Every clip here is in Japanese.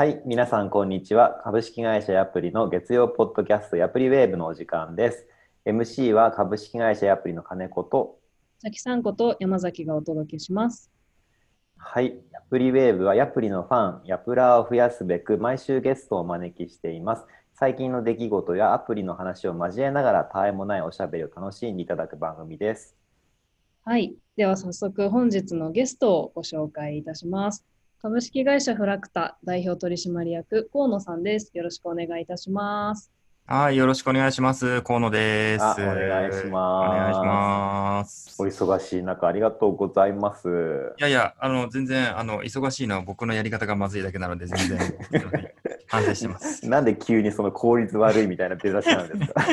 はい、皆さんこんにちは。株式会社ヤプリの月曜ポッドキャストヤプリウェーブのお時間です。MC は株式会社ヤプリの金子と、さきさんこと山崎がお届けします。はい、ヤプリウェーブはヤプリのファン、ヤプラーを増やすべく毎週ゲストをお招きしています。最近の出来事やアプリの話を交えながらたわいもないおしゃべりを楽しんでいただく番組です。はい。では早速本日のゲストをご紹介いたします。株式会社フラクタ代表取締役河野さんです。よろしくお願いいたします。はい、よろしくお願いします。河野です。あお願いしますお願いします。お忙しい中ありがとうございます。いやいや、あの、全然、あの、忙しいのは僕のやり方がまずいだけなので、全然、反省してます。なんで急にその効率悪いみたいな出だしなんですか？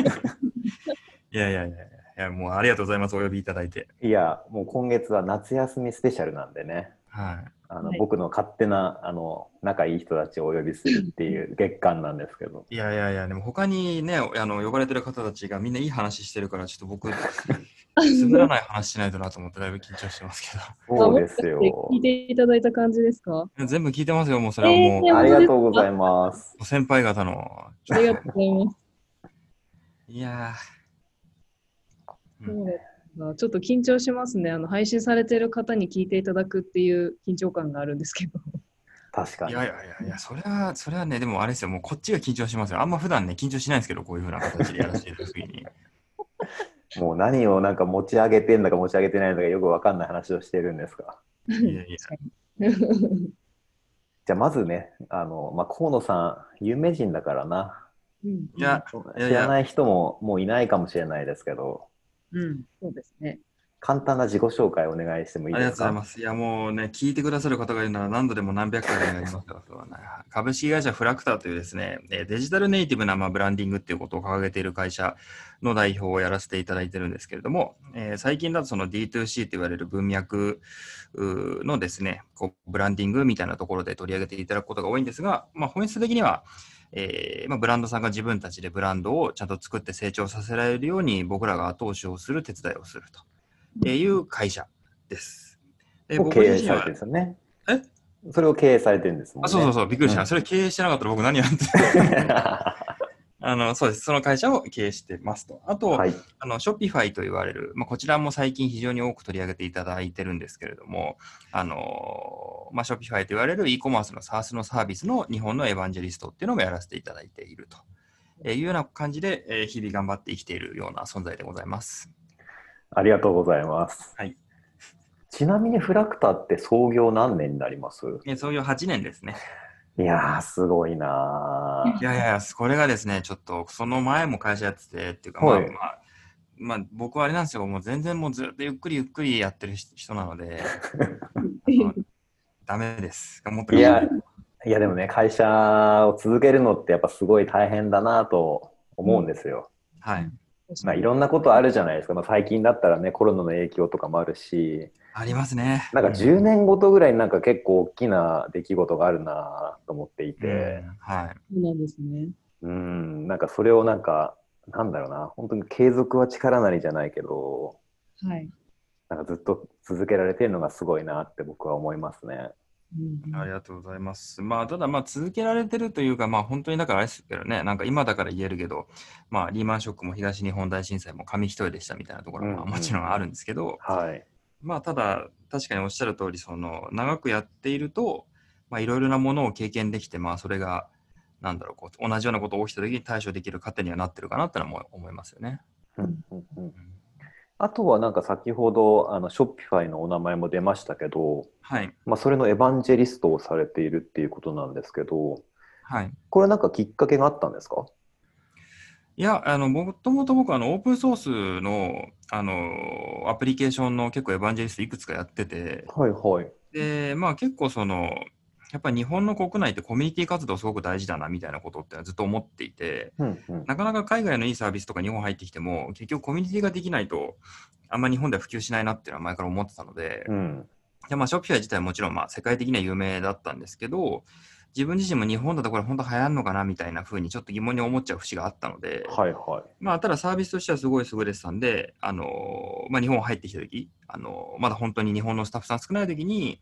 いやいやいやいや、もうありがとうございます。お呼びいただいて。いや、もう今月は夏休みスペシャルなんでね。はい。あの、はい僕の勝手なあの仲いい人たちをお呼びするっていう月間なんですけどいやいやいや、でも他にね、あの、呼ばれてる方たちがみんないい話してるから、ちょっと僕、滑らない話しないとなと思ってだいぶ緊張してますけ そうですよ聞いていただいた感じですか？ど。全部聞いてますよ、もうそれはもう、えーありがとうございます先輩方の。ありがとうございます。いやー。そうですかちょっと緊張しますね。あの配信されてる方に聞いていただくっていう緊張感があるんですけど。確かに。いやいやいやいや、それは、それはね、でもあれですよ、もうこっちが緊張しますよ。あんま普段ね、緊張しないんですけど、こういうふうな形でやらせていただくときに。もう何をなんか持ち上げてんだか持ち上げてないのかよくわかんない話をしてるんですかいやいや、じゃあまずねあの、まあ、河野さん有名人だからな。いや、知らない人ももういないかもしれないですけどうん、そうですね。簡単な自己紹介お願いしてもいいありですか？がとうございます。いや、もうね、聞いてくださる方がいるなら何度でも何百回でお願いしますよ。株式会社フラクターというですね、えーデジタルネイティブなまあブランディングっていうことを掲げている会社の代表をやらせていただいてるんですけれども、えー最近だとその D2C と言われる文脈のですね、こうブランディングみたいなところで取り上げていただくことが多いんですが、まあ、本質的には、えーまあ、ブランドさんが自分たちでブランドをちゃんと作って成長させられるように僕らが後押しをする手伝いをすると。いう会社です。でを経営されてるんですよね。え？それを経営されてるんですもんね。あそうそうそう、びっくりした。うん。それ経営してなかったら僕何やって あのそうです。その会社を経営してますと。あと、はいあの、ショッピファイと言われる、まあ、こちらも最近非常に多く取り上げていただいてるんですけれども、あの、まあ、ショッピファイと言われる e コマースの SaaS のサービスの日本のエヴァンジェリストっていうのもやらせていただいていると。えーいうような感じで、えー日々頑張って生きているような存在でございます。ありがとうございます。はいちなみにフラクタって創業何年になります？えー創業8年ですね。いやー、すごいなーいやいや、これがですね、ちょっとその前も会社やっててっていうか、はいまあまあ、まあ、僕はあれなんですよ、もう全然もうずっとゆっくりゆっくりやってる人なので、あ のダメです。もっといや、いやでもね、会社を続けるのってやっぱすごい大変だなと思うんですよ。はい。まあ、いろんなことあるじゃないですか。まあ、最近だったらね、コロナの影響とかもあるし、ありますね。なんか10年ごとぐらいになんか結構大きな出来事があるなと思っていて、うんはい。そうなんですね。うん、なんかそれをなんか、なんだろうな、本当に継続は力なりじゃないけど、はい。なんかずっと続けられてるのがすごいなって僕は思いますね。うんありがとうございます。まあ、ただ、まあ、続けられてるというか、まあ、本当にだからあれですけどね、なんか今だから言えるけど、まあ、リーマンショックも東日本大震災も紙一重でしたみたいなところはうんうんもちろんあるんですけど、はい。まあ、ただ、確かにおっしゃる通り、その、長くやっていると、まあ、いろいろなものを経験できて、まあ、それが、なんだろう、こう同じようなことが起きた時に対処できる糧にはなってるかなってのは思思いますよね。うんうんうんあとはなんか先ほどあのショッピファイのお名前も出ましたけど、はい。まあ、それのエヴァンジェリストをされているっていうことなんですけど、はい。これなんかきっかけがあったんですか？いや、あの、もともと僕、あの、オープンソースの、あの、アプリケーションの結構エヴァンジェリストいくつかやってて、はいはい。で、まあ結構その、やっぱり日本の国内ってコミュニティ活動すごく大事だなみたいなことってずっと思っていて、うんうん、なかなか海外のいいサービスとか日本入ってきても、結局コミュニティができないと、あんま日本では普及しないなっていうのは前から思ってたので、うん。でまあ、ショッピファイ自体はもちろんまあ世界的には有名だったんですけど、自分自身も日本だとこれ本当流行るのかなみたいな風にちょっと疑問に思っちゃう節があったので、はいはい。まあ、ただサービスとしてはすごい優れてたんで、あのまあ、日本入ってきた時、あのまだ本当に日本のスタッフさん少ない時に、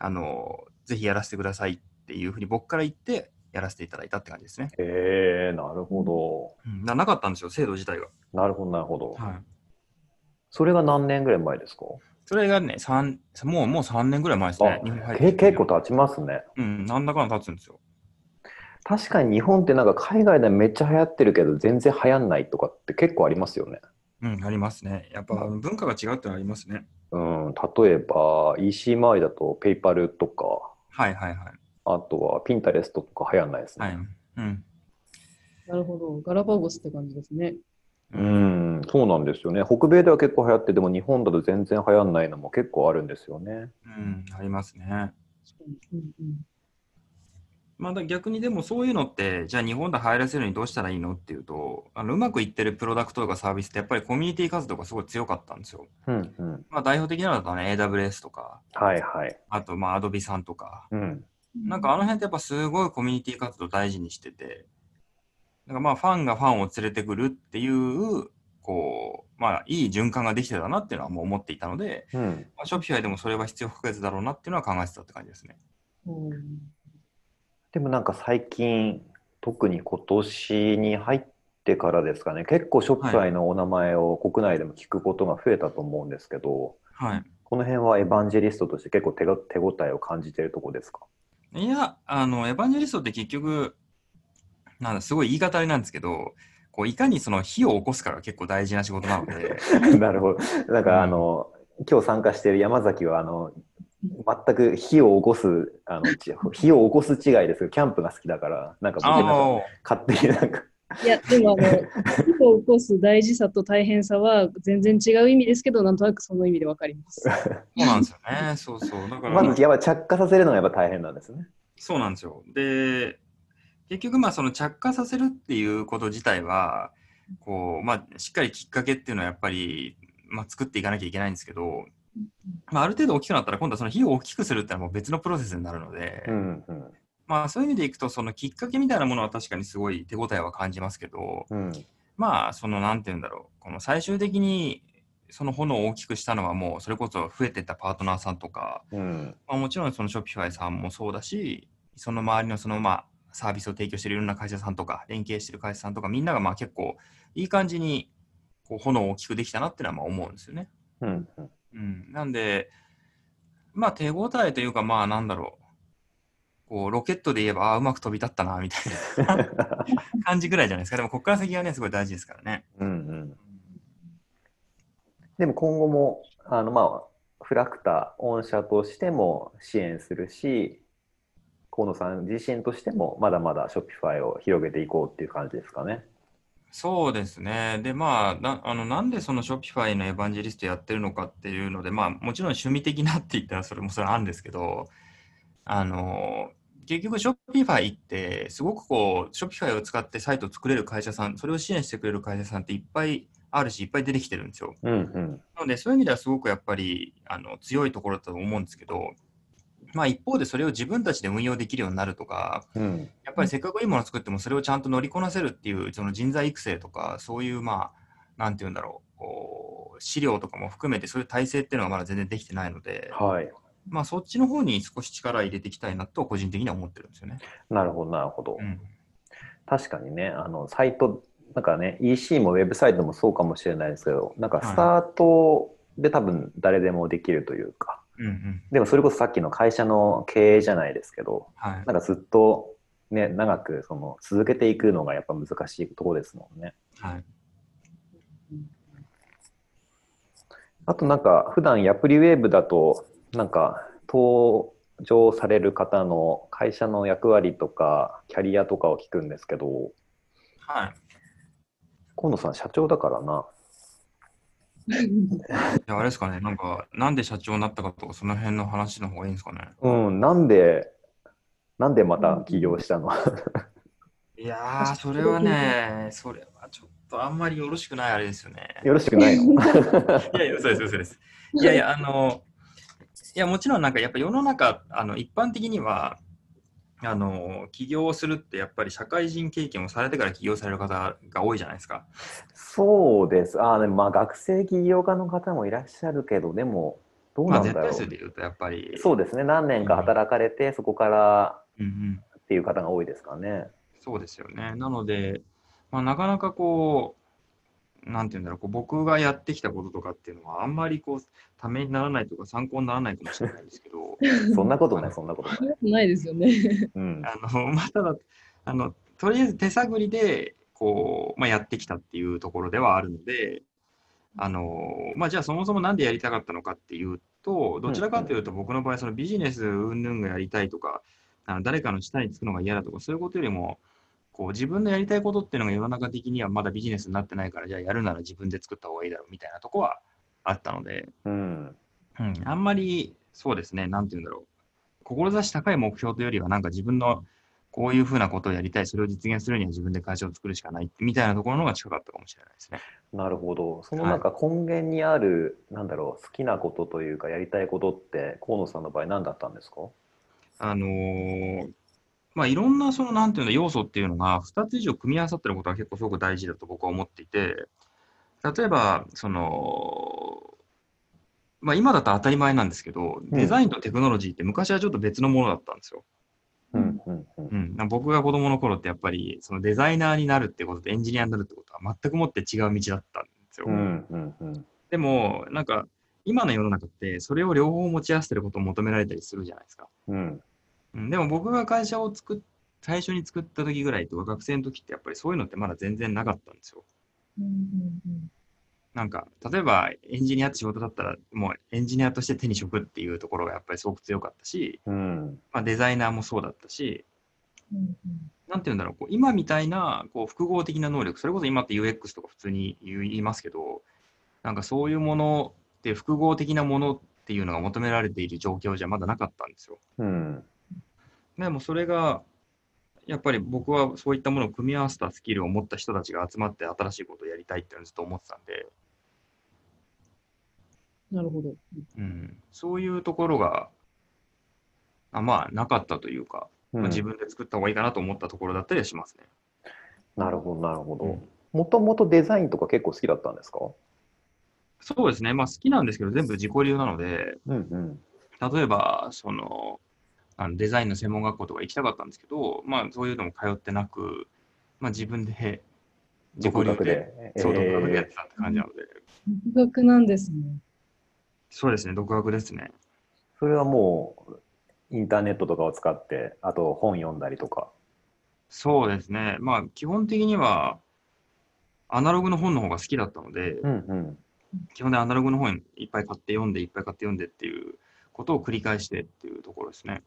あのぜひやらせてくださいっっていうふうに僕から言ってやらせていただいたって感じですね。へえなるほうん、ななかったんですよ、制度自体が。ど。なるほど、なるほど。はい、それが何年ぐらい前ですか？それがね、三もうもう3年ぐらい前ですね。日結構経ちますね。うん、なんだかんだ経つんですよ。確かに日本ってなんか海外でめっちゃ流行ってるけど全然流行んないとかって結構ありますよね。うん、ありますね。やっぱ文化が違うってのはありますね。うん、例えば EC 周りだとペイパルとか、はいはいはい。あとはピンタレストとか流行んないですね。はい。うん。なるほど。ガラパゴスって感じですね。うん、そうなんですよね。北米では結構流行って、でも日本だと全然流行んないのも結構あるんですよね。うん、ありますね。確かに。うんうんまあ、だ逆にでもそういうのって、じゃあ日本で入らせるのにどうしたらいいのっていうと、あのうまくいってるプロダクトとかサービスってやっぱりコミュニティ活動がすごい強かったんですよ。うん、うん。まあ、代表的なのだとね、AWS とか、はいはい。あとまあ Adobe さんとか、うん。なんかあの辺ってやっぱすごいコミュニティ活動大事にしてて、なんかまあファンがファンを連れてくるっていう、こう、まあいい循環ができてたなっていうのはもう思っていたので、うん。まあ、ショピファイでもそれは必要不可欠だろうなっていうのは考えてたって感じですね。うんでもなんか最近、特に今年に入ってからですかね、結構ショップアイのお名前を国内でも聞くことが増えたと思うんですけど、はい。この辺はエヴァンジェリストとして結構手が手応えを感じているところですか？いや、あの、エヴァンジェリストって結局、なんだ、すごい言い方あれなんですけど、こういかにその火を起こすかが結構大事な仕事なので、なるほど。なんかあの、今日参加している山崎はあの全く火を起こすあのち 火を起こす違いですけどキャンプが好きだからなんか僕なんかあ勝手になんかいや、でもあの、火を起こす大事さと大変さは全然違う意味ですけど、なんとなくその意味でわかります。そうなんですよね。そうそう。だから、まずやっぱ着火させるのがやっぱ大変なんですね。そうなんですよ。で、結局、まあ、その着火させるっていうこと自体は、こう、まあ、しっかりきっかけっていうのはやっぱり、まあ、作っていかなきゃいけないんですけど、まあ、ある程度大きくなったら、今度はその火を大きくするっていうのはもう別のプロセスになるので、うんうんまあ、そういう意味でいくと、そのきっかけみたいなものは確かにすごい手応えは感じますけど、うん。まあ、その、なんて言うんだろう、この最終的に、その炎を大きくしたのはもう、それこそ増えてったパートナーさんとか、うん。まあ、もちろんそのショピファイさんもそうだし、その周りのそのまあサービスを提供しているいろんな会社さんとか、連携している会社さんとか、みんながまあ結構いい感じにこう炎を大きくできたなっていうのはまあ思うんですよね。うんうんうん、なんで、まあ手応えというか、まあなんだろう、こうロケットで言えば、ああ、うまく飛び立ったなみたいな 感じぐらいじゃないですか。でもここから先はね、すごい大事ですからね。うんうんでも今後もあのまあフラクタ御社としても支援するし河野さん自身としてもまだまだショピファイを広げていこうっていう感じですかね。そうですね。で、まあ、なあのなんでその Shopify のエヴァンジェリストやってるのかっていうので、まあ、もちろん趣味的なって言ったらそれもそれあるんですけど、あの、結局 Shopify ってすごくこう、Shopify を使ってサイトを作れる会社さん、それを支援してくれる会社さんっていっぱいあるし、いっぱい出てきてるんですよ。うんうんなので、そういう意味ではすごくやっぱりあの強いところだと思うんですけど、まあ一方でそれを自分たちで運用できるようになるとか、うんやっぱりせっかくいいものを作ってもそれをちゃんと乗りこなせるっていうその人材育成とかそういうまあなんて言うんだろうこう資料とかも含めてそういう体制っていうのがまだ全然できてないので、はいまあそっちの方に少し力入れていきたいなと個人的には思ってるんですよね。なるほどなるほど。うん、確かにねあのサイトなんかね EC もウェブサイトもそうかもしれないですけどなんかスタートで多分誰でもできるというか、うん、うん。でもそれこそさっきの会社の経営じゃないですけどはい。なんかずっとね長くその続けていくのがやっぱ難しいところですもんね。はい。あとなんか普段ヤプリウェーブだとなんか登場される方の会社の役割とかキャリアとかを聞くんですけどはい。河野さん社長だからな。いや、あれですかね、なんか、なんで社長になったかとか、その辺の話の方がいいんですかね。うん、なんで、なんでまた起業したの？いやー、それはね、それはちょっとあんまりよろしくないあれですよね。よろしくないの？いやいや、嘘です、嘘です。いやいや、あの、いや、もちろんなんかやっぱ世の中、あの、一般的には、あの、起業するってやっぱり社会人経験をされてから起業される方が多いじゃないですか。そうです。あでもまあ学生起業家の方もいらっしゃるけど、でも、どうまあ、なんだろう。絶対数で言うとやっぱり、そうですね。何年か働かれて、そこからうんうん。っていう方が多いですかね。そうですよね。なので、まあ、なかなかこう、なんていうんだろう、こう僕がやってきたこととかっていうのは、あんまりこう、ためにならないとか参考にならないかもしれないんですけど、そんなことない、そんなことない。ないですよね。うん。あの、まあ、ただ、あの、とりあえず手探りで、こう、まあ、やってきたっていうところではあるので、あの、まあ、じゃあそもそもなんでやりたかったのかっていうと、どちらかというと僕の場合、そのビジネス云々がやりたいとか、あの誰かの下につくのが嫌だとか、そういうことよりも、こう自分のやりたいことっていうのが世の中的にはまだビジネスになってないから、じゃあやるなら自分で作った方がいいだろうみたいなとこはあったので、うん。うん、あんまりそうですね、なんていうんだろう、志高い目標というよりは、なんか自分のこういうふうなことをやりたい、それを実現するには自分で会社を作るしかないみたいなところの方が近かったかもしれないですね。なるほど。そのなんか根源にある、なんだろう、好きなことというか、やりたいことって、河野さんの場合何だったんですか？あのーまあ、いろんなその、なんていうの、要素っていうのが2つ以上組み合わさってることは結構すごく大事だと僕は思っていて、例えば、その、まあ、今だと当たり前なんですけど、デザインとテクノロジーって昔はちょっと別のものだったんですよ。うんうんうんうん、僕が子供の頃ってやっぱりそのデザイナーになるってこととエンジニアになるってことは全くもって違う道だったんですよ。うんうんうんでもなんか今の世の中ってそれを両方持ち合わせてることを求められたりするじゃないですか。うんうん、でも僕が会社を作っ最初に作った時ぐらいとか学生の時ってやっぱりそういうのってまだ全然なかったんですよ。うんうんなんか例えばエンジニアって仕事だったらもうエンジニアとして手に職っていうところがやっぱりすごく強かったし、うんまあ、デザイナーもそうだったし、うんうんなんて言うんだろう、こう今みたいなこう複合的な能力、それこそ今って UX とか普通に言いますけど、なんかそういうものって複合的なものっていうのが求められている状況じゃまだなかったんですよ。うんでもそれが、やっぱり僕はそういったものを組み合わせたスキルを持った人たちが集まって新しいことをやりたいっていうのをずっと思ってたんで、なるほど。うん、そういうところが、あまあなかったというか、うん。まあ、自分で作った方がいいかなと思ったところだったりはしますね。なるほどなるほど。うん。もともとデザインとか結構好きだったんですか？そうですね、まあ好きなんですけど、全部自己流なので、うんうん。例えば、その、あのデザインの専門学校とか行きたかったんですけど、まあそういうのも通ってなく、まあ自分で、自己独流学で。そう、独学でやっえてたって感じなので、独学なんですね。そうですね、独学ですね。ーそれはもうインターネットとかを使って、あと本読んだりとか。そうですね、まあ基本的には、アナログの本の方が好きだったので、うんうん基本でアナログの本いっぱい買って読んで、いっぱい買って読んでっていうことを繰り返してっていうところですね。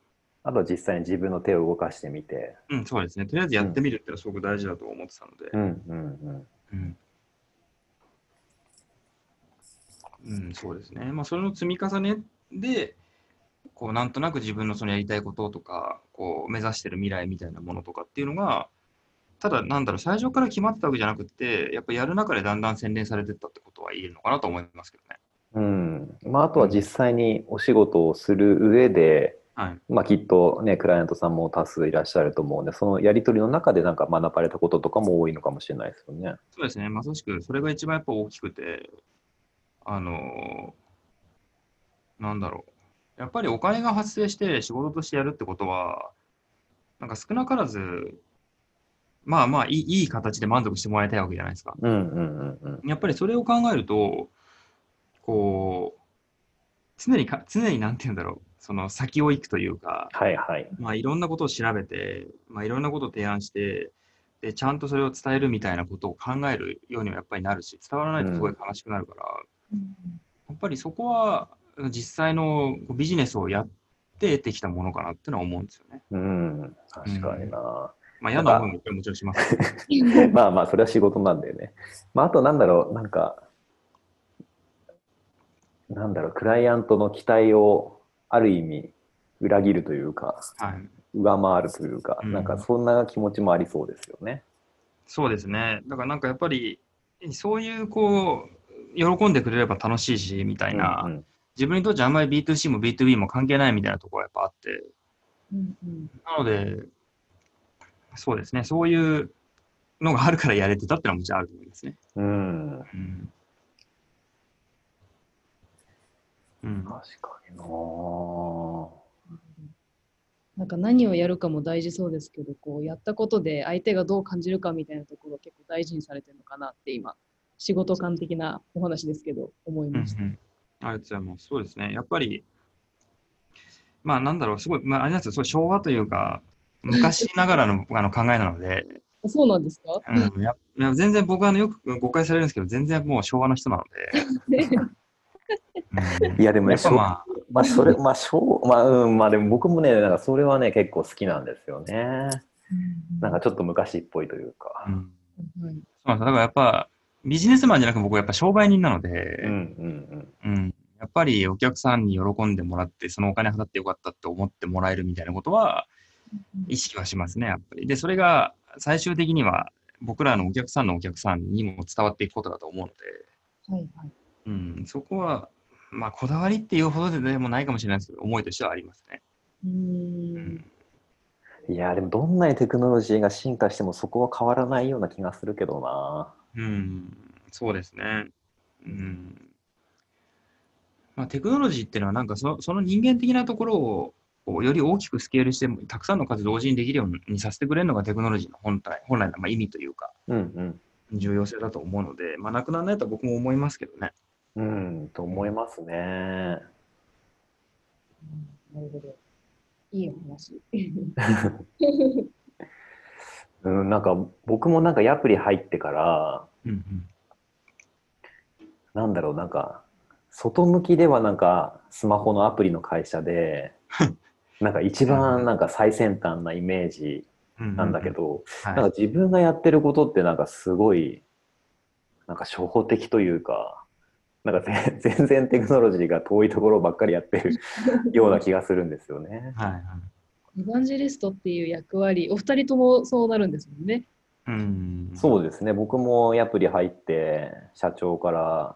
あとは実際に自分の手を動かしてみて。うん、そうですね。とりあえずやってみるっていうのはすごく大事だと思ってたので。うんうんうん。うん、そうですね。まあ、それの積み重ねで、こう、なんとなく自分のそのやりたいこととか、こう、目指してる未来みたいなものとかっていうのが、ただ、なんだろう、最初から決まってたわけじゃなくて、やっぱやる中でだんだん洗練されてったってことは言えるのかなと思いますけどね。うん。うん。まああとは実際にお仕事をする上で、はい。まあきっとね、クライアントさんも多数いらっしゃると思うんで、そのやり取りの中でなんか学ばれたこととかも多いのかもしれないですよね。そうですね。まさしく、それが一番やっぱ大きくて、あのーなんだろう。やっぱりお金が発生して仕事としてやるってことは、なんか少なからず、まあまあいいいい形で満足してもらいたいわけじゃないですか。うんうんうんうん。やっぱりそれを考えると、こう、常にか、常になんて言うんだろう。その先を行くというか、はいはい。まあ、いろんなことを調べて、まあ、いろんなことを提案してで、ちゃんとそれを伝えるみたいなことを考えるようにはやっぱりなるし、伝わらないとすごい悲しくなるから、やっぱりそこは実際のビジネスをやって得てきたものかなってのは思うんですよね。うん。確かにな。まあ、嫌な思いももちろんしますけど。まあまあ、それは仕事なんだよね。まあ、あとなんだろう、なんか、なんだろう、クライアントの期待をある意味裏切るというか、はい。上回るというか、うんなんかそんな気持ちもありそうですよね。そうですね。だからなんかやっぱり、そういうこう、喜んでくれれば楽しいし、みたいな、うんうん自分にとってあんまり B2C も B2B も関係ないみたいなところがやっぱあって、うんうんなので、そうですね、そういうのがあるからやれてたってのはもちろんあると思いますね。うん、うん。うん、確かになぁなんか何をやるかも大事そうですけど、こうやったことで相手がどう感じるかみたいなところを結構大事にされてるのかなって今、仕事感的なお話ですけど、思いうんうました。ん、ありがとうございます。そうですね。やっぱり、まあなんだろう、すごい、まあ、あれなんですよ、そう昭和というか、昔ながらのあの考えなので、そうなんですか、うん、や全然僕はあのよく誤解されるんですけど、全然もう昭和の人なので。うん。いやでもねやっぱまあ、まあそれまあしょうまあうんまあでも僕もねなんかそれはね結構好きなんですよね。なんかちょっと昔っぽいというか。うん、はいそうだからやっぱ、ビジネスマンじゃなく僕はやっぱ商売人なので、うんうんうん、やっぱりお客さんに喜んでもらって、そのお金払ってよかったって思ってもらえるみたいなことは意識はしますね、やっぱり。で、それが最終的には僕らのお客さんのお客さんにも伝わっていくことだと思うので、はいはい。うん、そこは、まあ、こだわりっていうほどでもないかもしれないですけど、思いとしてはありますね。うんん。いやでもどんなにテクノロジーが進化してもそこは変わらないような気がするけどなうん、そうですね。うん。まあ、テクノロジーっていうのは、なんかそその人間的なところをより大きくスケールして、たくさんの数同時にできるようにさせてくれるのがテクノロジーの本体本来のまあ意味というか、うん重要性だと思うので、まあ、なくならないとは僕も思いますけどね。うんうんと思いますねなるほど。いいお話。うんなんか僕もなんかアプリ入ってからうんうんなんだろうなんか外向きではなんかスマホのアプリの会社で なんか一番なんか最先端なイメージうんなんだけど、はいなんか自分がやってることってなんかすごいなんか初歩的というかなんかぜ 全然テクノロジーが遠いところばっかりやってる ような気がするんですよね。はいはいエヴァンジェリストっていう役割、お二人ともそうなるんですもんね。うん、そうですね僕もアプリ入って社長から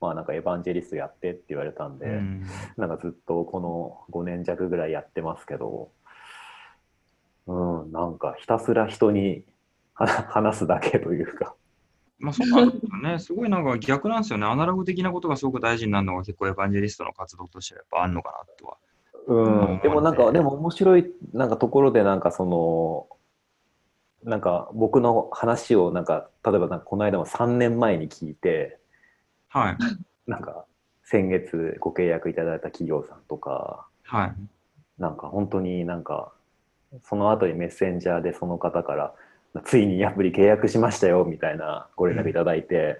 まあなんかエヴァンジェリストやってって言われたんで、うんなんかずっとこの5年弱ぐらいやってますけど、うん、なんかひたすら人には話すだけというか。まあそうなんですよね。すごいなんか逆なんですよね。アナログ的なことがすごく大事になるのが結構エヴァンジェリストの活動としてはやっぱあるのかなとは。うん、でもなんか、でも面白いなんかところでなんかその、なんか僕の話をなんか、例えばなんかこの間も3年前に聞いて、はい。なんか先月ご契約いただいた企業さんとか、はい。なんか本当になんか、その後にメッセンジャーでその方から、ついにアプリ契約しましたよみたいなご連絡いただいて、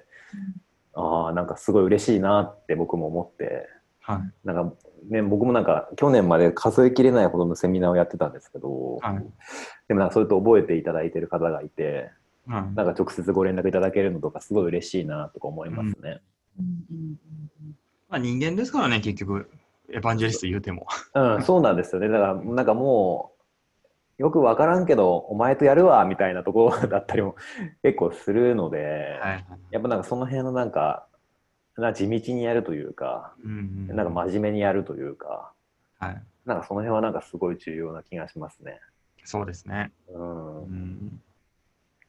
ああ、なんかすごい嬉しいなって僕も思って、はい。なんかね、僕もなんか去年まで数えきれないほどのセミナーをやってたんですけど、はい。でもなんかそれと覚えていただいてる方がいて、はい。なんか直接ご連絡いただけるのとかすごい嬉しいなとか思いますね。うんうんまあ人間ですからね、結局、エヴァンジェリスト言うても。うん、そうなんですよね。だからなんかもう、よくわからんけど、お前とやるわみたいなところ だったりも 結構するので、はい。やっぱなんかその辺のなんか、な地道にやるというか、うんうん。なんか真面目にやるというか、はい。なんかその辺はなんかすごい重要な気がしますね。そうですね。うんうん。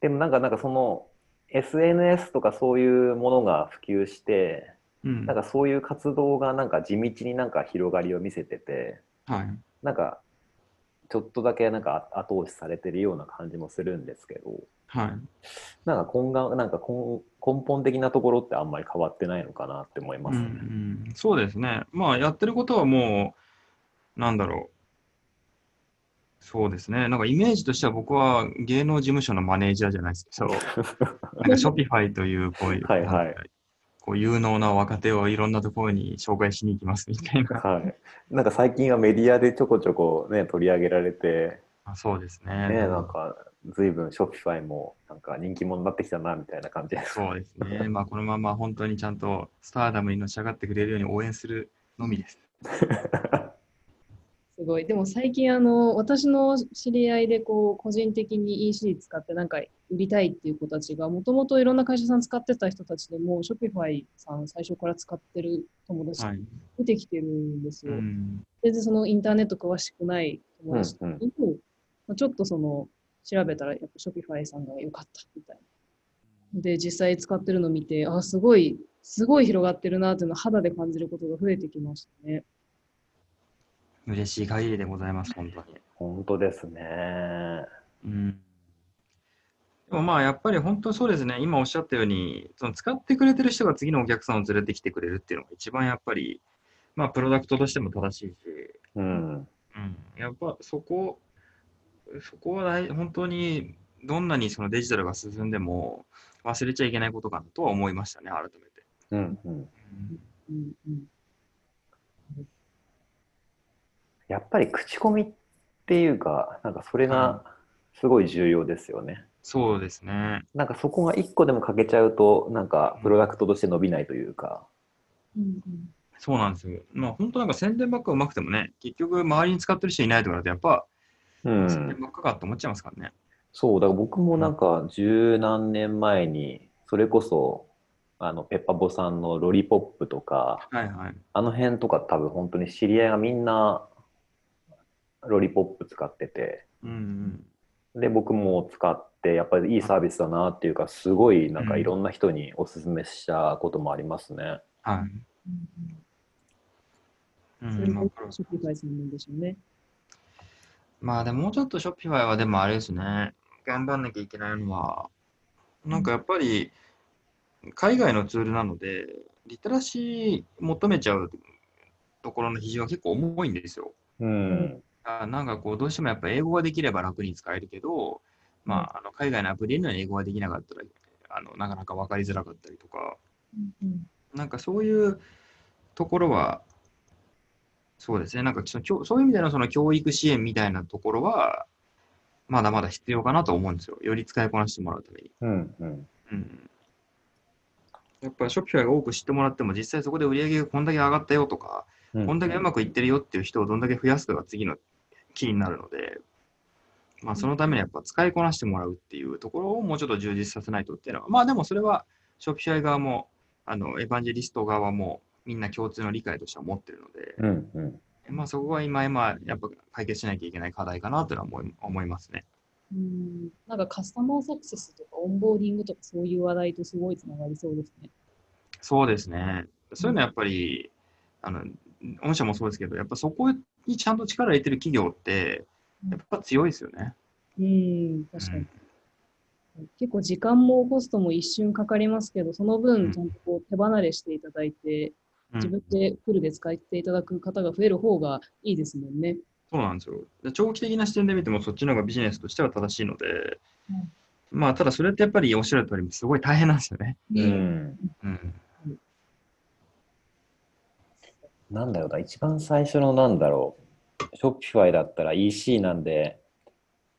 でもなんかなんかその SNS とかそういうものが普及して、うん。なんかそういう活動がなんか地道になんか広がりを見せてて、はい。なんかちょっとだけなんか後押しされてるような感じもするんですけど、はい。なんか根がなんか根根本的なところってあんまり変わってないのかなって思いますね。うんうん、そうですね。まあ、やってることはもう、なんだろう。そうですね。なんかイメージとしては僕は芸能事務所のマネージャーじゃないですけど、なんかショピファイというこういう、はいはいこう有能な若手をいろんなところに紹介しに行きますみたいな。はい。なんか最近はメディアでちょこちょこね取り上げられて、あそうですね。ね、なんか随分ショピファイもなんか人気者になってきたなみたいな感じです。そうですね。まあ、このまま本当にちゃんとスターダムにのし上がってくれるように応援するのみです。すごい。でも最近、あの、私の知り合いで、こう、個人的に EC 使ってなんか売りたいっていう子たちが、もともといろんな会社さん使ってた人たちでも、Shopify さん最初から使ってる友達はい。出てきてるんですよ。うん。全然そのインターネット詳しくない友達うんうんちょっとその、調べたらやっぱ Shopify さんが良かったみたいな。で、実際使ってるのを見て、あ、すごい、すごい広がってるなっていうのを肌で感じることが増えてきましたね。嬉しい限りでございます、本当に。本当ですね。うん。でもまあ、やっぱり本当そうですね、今おっしゃったように、その使ってくれてる人が次のお客さんを連れてきてくれるっていうのが一番やっぱり、まあ、プロダクトとしても正しいし、うん。うん、やっぱそこ、そこは大本当にどんなにそのデジタルが進んでも忘れちゃいけないことかなとは思いましたね、改めて。うんうん。うんうんうんやっぱり口コミっていうか、なんかそれがすごい重要ですよね。そうですね。なんかそこが一個でも欠けちゃうと、なんかプロダクトとして伸びないというか。うんそうなんですよ。まあ本当なんか宣伝ばっかうまくてもね、結局周りに使ってる人いないとかだとやっぱうん宣伝。ばっかかって思っちゃいますからね。そう、だから僕もなんか十何年前に、それこそ、あの、ペッパボさんのロリポップとか、はいはい。あの辺とか多分本当に知り合いがみんなロリポップ使ってて、うんうん。で、僕も使って、やっぱりいいサービスだなっていうか、すごいなんかいろんな人におすすめしたこともありますね。はい。うんうんそれもまあプロ Shopify さんなんでしょうね。まあでももうちょっと Shopify はでもあれですね、頑張んなきゃいけないのは、なんかやっぱり海外のツールなので、リテラシー求めちゃうところの比重は結構重いんですよ。うん。あなんかこう、どうしてもやっぱ英語ができれば楽に使えるけど、まあ、あの海外のアプリの英語ができなかったら、あのなかなか分かりづらかったりとか、うんなんかそういうところは、そうですね、なんかちょそういう意味でのその教育支援みたいなところは、まだまだ必要かなと思うんですよ。より使いこなしてもらうために。うん。うん。うん。やっぱショッピファイが多く知ってもらっても、実際そこで売り上げがこんだけ上がったよとか、うんこんだけうまくいってるよっていう人をどんだけ増やすかが次のキーになるので、まあそのためにやっぱ使いこなしてもらうっていうところをもうちょっと充実させないとっていうのは、まあでもそれはショッピファイ側も、あの、エヴァンジェリスト側もみんな共通の理解としては持ってるので、うん。うん。まあそこは今今やっぱ解決しなきゃいけない課題かなというのは思い思いますね。うんなんかカスタマーサクセスとかオンボーディングとかそういう話題とすごいつながりそうですね。そうですね。そういうのはやっぱり、あの、御社もそうですけど、やっぱそこにちゃんと力を入れてる企業って、やっぱ強いですよね。うん、確かに。うん結構時間もコストも一瞬かかりますけど、そのうん分ちゃんとこう手離れしていただいて、うん自分でフルで使っていただく方が増える方がいいですもんね。そうなんですよ。で長期的な視点で見ても、そっちの方がビジネスとしては正しいので、うんまあ、ただそれってやっぱりおっしゃる通り、すごい大変なんですよね。うん。うん。なんだろうな、一番最初のなんだろう、ショッピファイだったら EC なんで、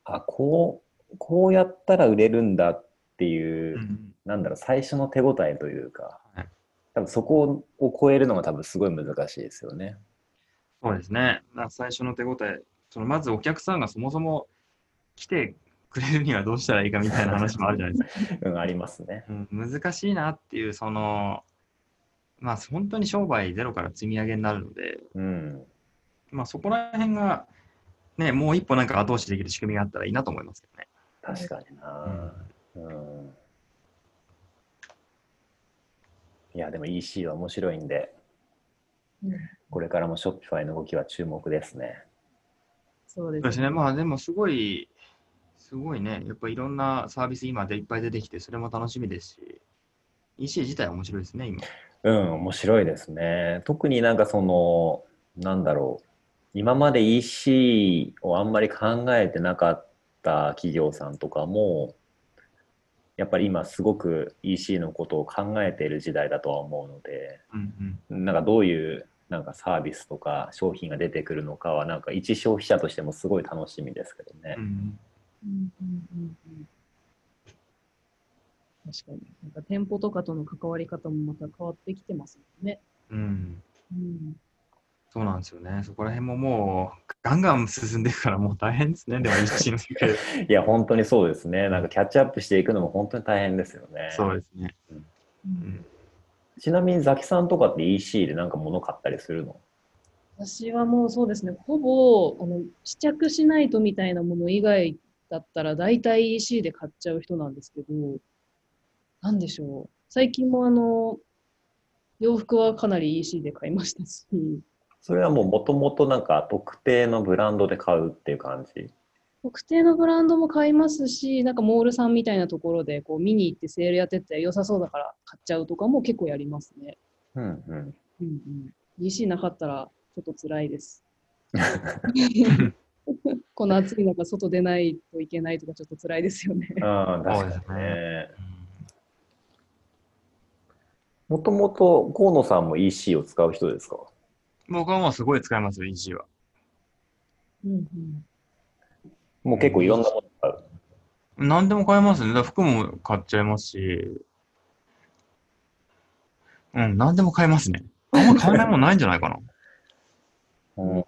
あ、こう、こうやったら売れるんだっていう、うんなんだろう、最初の手応えというか、はい多分そこを超えるのが多分すごい難しいですよね。そうですね。最初の手応え、そのまずお客さんがそもそも来てくれるにはどうしたらいいかみたいな話もあるじゃないですか。うん、ありますね。うん、難しいなっていう、その、まあ本当に商売ゼロから積み上げになるので、うん。まあそこら辺が、ね、もう一歩なんか後押しできる仕組みがあったらいいなと思いますけどね。確かにな。うん。いや、でも EC は面白いんで、うんこれからもショッピファイの動きは注目ですね。そうですそうですね。まあでもすごい、すごいね、やっぱいろんなサービス今でいっぱい出てきて、それも楽しみですし、EC 自体は面白いですね、今。うん、面白いですね。特になんかその、なんだろう。今まで EC をあんまり考えてなかった企業さんとかも、やっぱり今すごく EC のことを考えている時代だとは思うので、うんうん。なんかどういうなんかサービスとか商品が出てくるのかは、なんか一消費者としてもすごい楽しみですけどねうん。うんうんうんうんうん確かに。なんか店舗とかとの関わり方もまた変わってきてますもんね。うん。うん、そうなんですよね。そこら辺ももう、ガンガン進んでいくからもう大変ですね。でも世界。いや、本当にそうですね。なんかキャッチアップしていくのも本当に大変ですよね。そうですね。ううんん。ちなみにザキさんとかって EC でなんか物買ったりするの？私はもうそうですね、ほぼあの試着しないとみたいなもの以外だったら、大体 EC で買っちゃう人なんですけど、なんでしょう。最近もあの、洋服はかなり EC で買いましたし、それはもうもともとなんか特定のブランドで買うっていう感じ？特定のブランドも買いますし、なんかモールさんみたいなところでこう見に行ってセールやってて良さそうだから買っちゃうとかも結構やりますね。うんうん。うんうん。DC なかったらちょっと辛いです。この暑い中外出ないといけないとかちょっと辛いですよね。ああ、確かにね。うんもともと河野さんも EC を使う人ですか？僕はもうすごい使いますよ、EC は。うんうんもう結構いろんなもの買う。何でも買えますね。だ服も買っちゃいますし。うん、何でも買えますね。あんま買えないもんないんじゃないかな。うん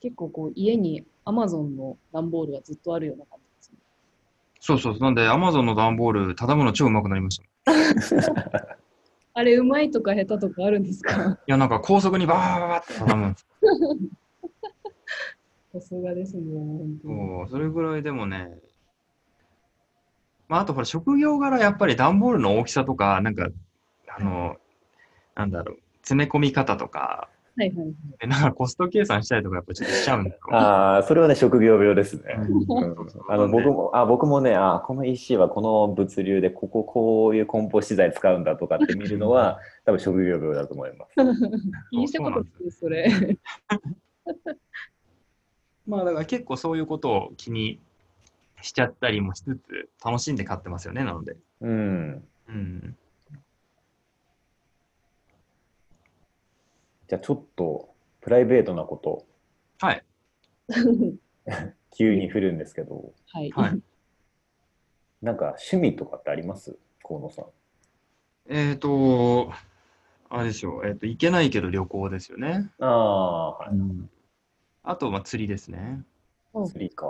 結構こう家に Amazon の段ボールがずっとあるような感じ。そうそう。なんで、Amazon の段ボール、畳むの超うまくなりました。あれうまいとか下手とかあるんですか？いや、なんか高速にバーバーバーって畳むんです さすがですね。そう、それぐらいでもね。まあ、あとほら、職業柄やっぱり段ボールの大きさとか、なんか、あの、なんだろう、詰め込み方とか、はいはいはい。えなんかコスト計算したりとかやっぱちょっとしちゃうんですよ。ああ、それはね、職業病ですね。あの僕もあ僕もねあ、この EC はこの物流でこここういう梱包資材使うんだとかって見るのは、多分職業病だと思います。気にしたことないそれ。まあだから結構そういうことを気にしちゃったりもしつつ楽しんで買ってますよね、なので。うん。うん。じゃあちょっとプライベートなことはい。急に振るんですけど、はい。はいなんか趣味とかってあります？河野さん。えっ、と、あれでしょう、えっ、と、行けないけど旅行ですよね。ああ、はい。あと、まあ、釣りですね。釣りか。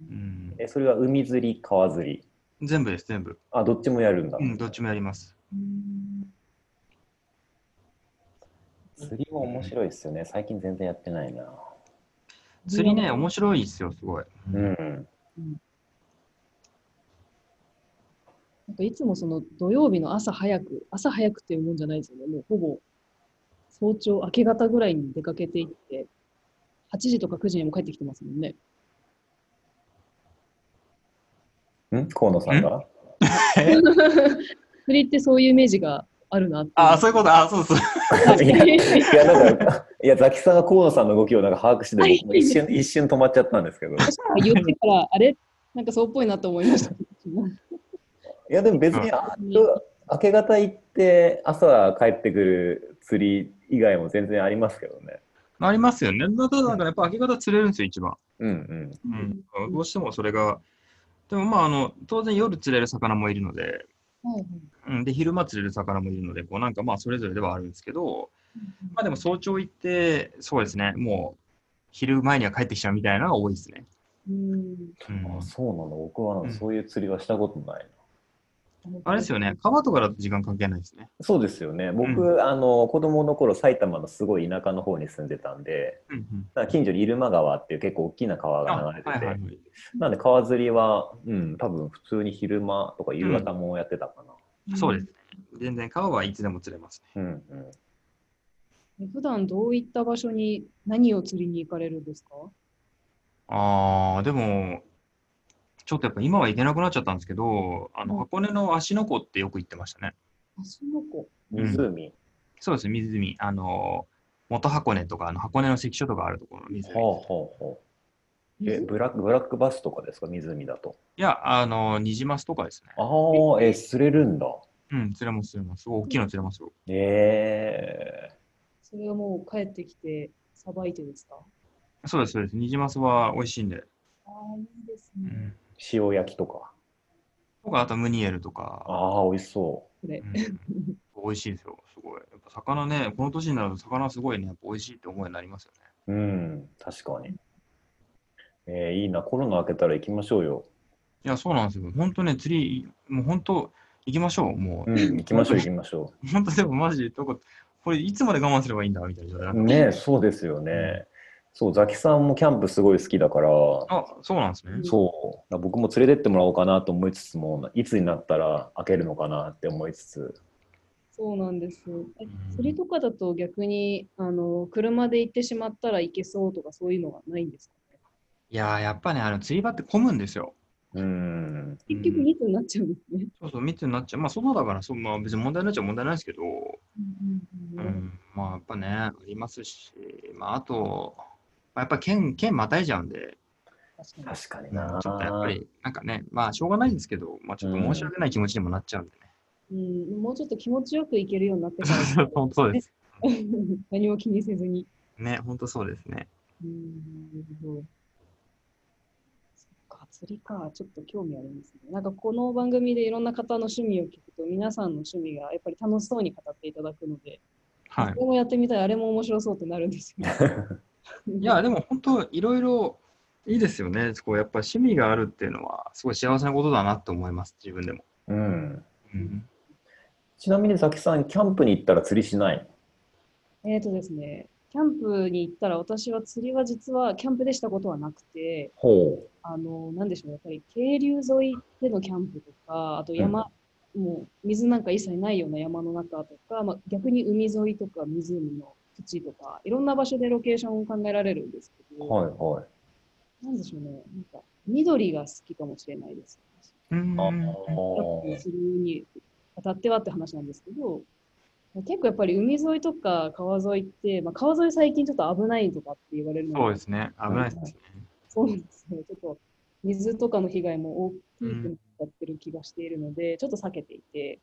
うん。え、それは海釣り、川釣り？全部です、全部。あ、どっちもやるんだ。うん、どっちもやります。うん釣りも面白いですよね。最近全然やってないな。釣りね、面白いですよ、すごい。うん。なんかいつもその土曜日の朝早く、朝早くっていうもんじゃないですよね。もうほぼ早朝、明け方ぐらいに出かけていって、8時とか9時にも帰ってきてますもんね。ん？河野さんが？釣りってそういうイメージがあるなって。あ、そういうこと、あ、そうそう。いや、いやなんか、いや、ザキさんが河野さんの動きをなんか把握して一瞬、一瞬止まっちゃったんですけど。い言ってから、あれ？なんかそうっぽいなと思いました。や、でも別に、あ明け方行って、朝帰ってくる釣り以外も全然ありますけどね。ありますよね。だただ、なんかやっぱ明け方釣れるんですよ、一番。うんうん。うん。どうしてもそれが、でもまあ、あの、当然夜釣れる魚もいるので、うん、で、昼間釣れる魚もいるので、こうなんかまあ、それぞれではあるんですけど、まあでも早朝行って、そうですね、もう、昼前には帰ってきちゃうみたいなのが多いですね。うんうんあ、そうなの。僕はなんかそういう釣りはしたことないな。あれですよね、川とかだと時間関係ないですね。そうですよね。僕、あの、子供の頃、埼玉のすごい田舎の方に住んでたんで、うんうん。だから近所に入間川っていう結構大きな川あが流れてて、はいはいはい。なんで川釣りは、うん、多分普通に昼間とか夕方もやってたかな。そうですね。全然川はいつでも釣れますね。うんうん。普段どういった場所に何を釣りに行かれるんですか？ああ、でも、ちょっとやっぱ今は行けなくなっちゃったんですけど、あのうん箱根の芦ノ湖ってよく行ってましたね。あ、その子。湖？そうですね、湖。あの、元箱根とか、あの箱根の関所とかあるところの湖。ほうほうほう。え、ブラック、ブラックバスとかですか？湖だと。いや、あの、ニジマスとかですね。ああ、え、釣れるんだ。うん、釣れます、釣れます。すごい大きいの釣れますよ。えそれはもう帰ってきてさばいてですか？そうです、そうです。ニジマスは美味しいんで。ああ、いいですね。うん。ー、塩焼きとか。とか、あとムニエルとか。ああ、美味しそこれう。ん、美味しいですよ、すごい。やっぱ魚ね、この年になると魚すごいね、やっぱ美味しいって思うようになりますよね。う。うん、確かに。えー、いいな。コロナ明けたら行きましょうよ。いや、そうなんですよ。本当ね、釣り、もう本当、行きましょう、もう。うん、行きましょう、行きましょ本当でもマジこ、これいつまで我慢すればいいんだみたいな。ねそうですよね。そう、ザキさんもキャンプすごい好きだから、あ、そうなんですね。そう、僕も連れてってもらおうかなと思いつつも、いつになったら開けるのかなって思いつつ、そうなんです。釣りとかだと逆にあの車で行ってしまったらいけそうとかそういうのがないんですかね？いやー、やっぱね、あの釣り場って混むんですよ。うん。結局密になっちゃうんですね。そうそう、密になっちゃう。まあ、外だからそう、まあ、別に問題ないっちゃ問題ないですけど、うんうんうんうん、まあ、やっぱね、ありますし、まあ、あと、まあやっぱ県、県またいじゃうんで、確かに確かにちょな。っとやっぱり、なんかね、まあ、しょうがないんですけど、まあ、ちょっと申し訳ない気持ちにもなっちゃうんでね。うん、もうちょっと気持ちよく行けるようになってから 本当です。何も気にせずに。ね、本当そうですね。うん、なるほど。そっか、釣りか、ちょっと興味ありますね。なんかこの番組でいろんな方の趣味を聞くと、皆さんの趣味がやっぱり楽しそうに語っていただくので、はいこ。れもやってみたい、あれも面白そうってなるんですよ。いや、でも本当、いろいろいいですよね。こうやっぱ趣味があるっていうのは、すごい幸せなことだなと思います、自分でも。うん。うん、ちなみに、ザキさん、キャンプに行ったら釣りしない？えーとですね、キャンプに行ったら、私は釣りは実はキャンプでしたことはなくて、ほあの、なんでしょう、やっぱり渓流沿いでのキャンプとか、あと山、もう水なんか一切ないような山の中とか、まあ、逆に海沿いとか湖の土とか、いろんな場所でロケーションを考えられるんですけう。ど、はいはい。なんでしょうね、なんか緑が好きかもしれないです。うんするにあたってはって話なんですけど、結構やっぱり海沿いとか川沿いって、まあ、川沿い最近ちょっと危ないとかって言われるのそうですね。危ないですね。そうなんですね。ちょっと水とかの被害も大きくなってる気がしているので、ちょっと避けていて、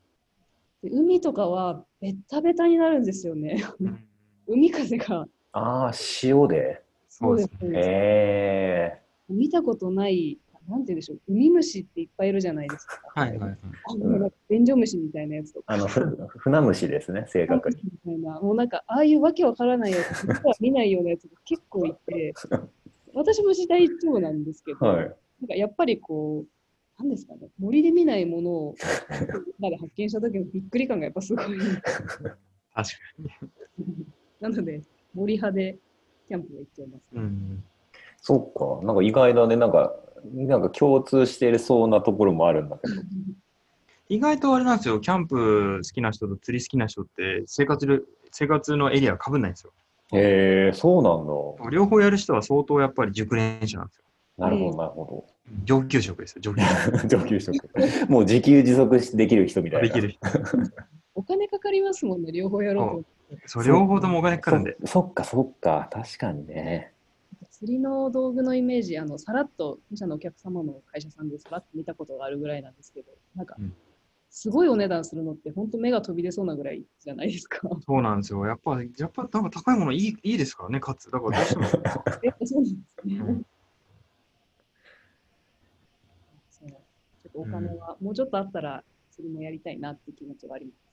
で海とかはベッタベタになるんですよね。うん海風が。ああ、塩で？そうですね。へえ。見たことない、なんて言うんでしょう、海虫っていっぱいいるじゃないですか。はいはいはい。あの便所虫みたいなやつとか。あの、ふ船虫ですね、正確に。みたいな、もうなんか、ああいうわけわからないやつ、実は見ないようなやつが結構いて、私も大丈夫なんですけど、はい。なんかやっぱりこう、なんですかね、森で見ないものを中で発見した時のびっくり感がやっぱすごい。確かなので、森派でキャンプは行っちゃいます。に。うん。そっか。なんか意外だね。なんか、なんか共通していそうなところもあるんだけど。意外とあれなんですよ、キャンプ好きな人と釣り好きな人って生活で生活のエリアかぶんないんですよ。へえ、そうなん両方やる人は相当やっぱり熟練者なんですよ。だ。なるほど、なるほ上級職ですよ、上級職。ど。上級職。もう自給自足できる人みたいな。できる人。お金かかりますもんね、両方やろうと。そう両方ともお金かかるんで。そそっか、そっか。確かにね。釣りの道具のイメージ、あのさらっと他社のお客様の会社さんでさらっと見たことがあるぐらいなんですけど、なんかうん、すごいお値段するのって、本当目が飛び出そうなぐらいじゃないですか。そうなんですよ。やっぱ、やっぱなんか高いものいいいいですからね、かつ。だからどうしても。やっぱそうなんですね。うんそうちょっとお金は、もうちょっとあったら釣りもやりたいなって気持ちがあります。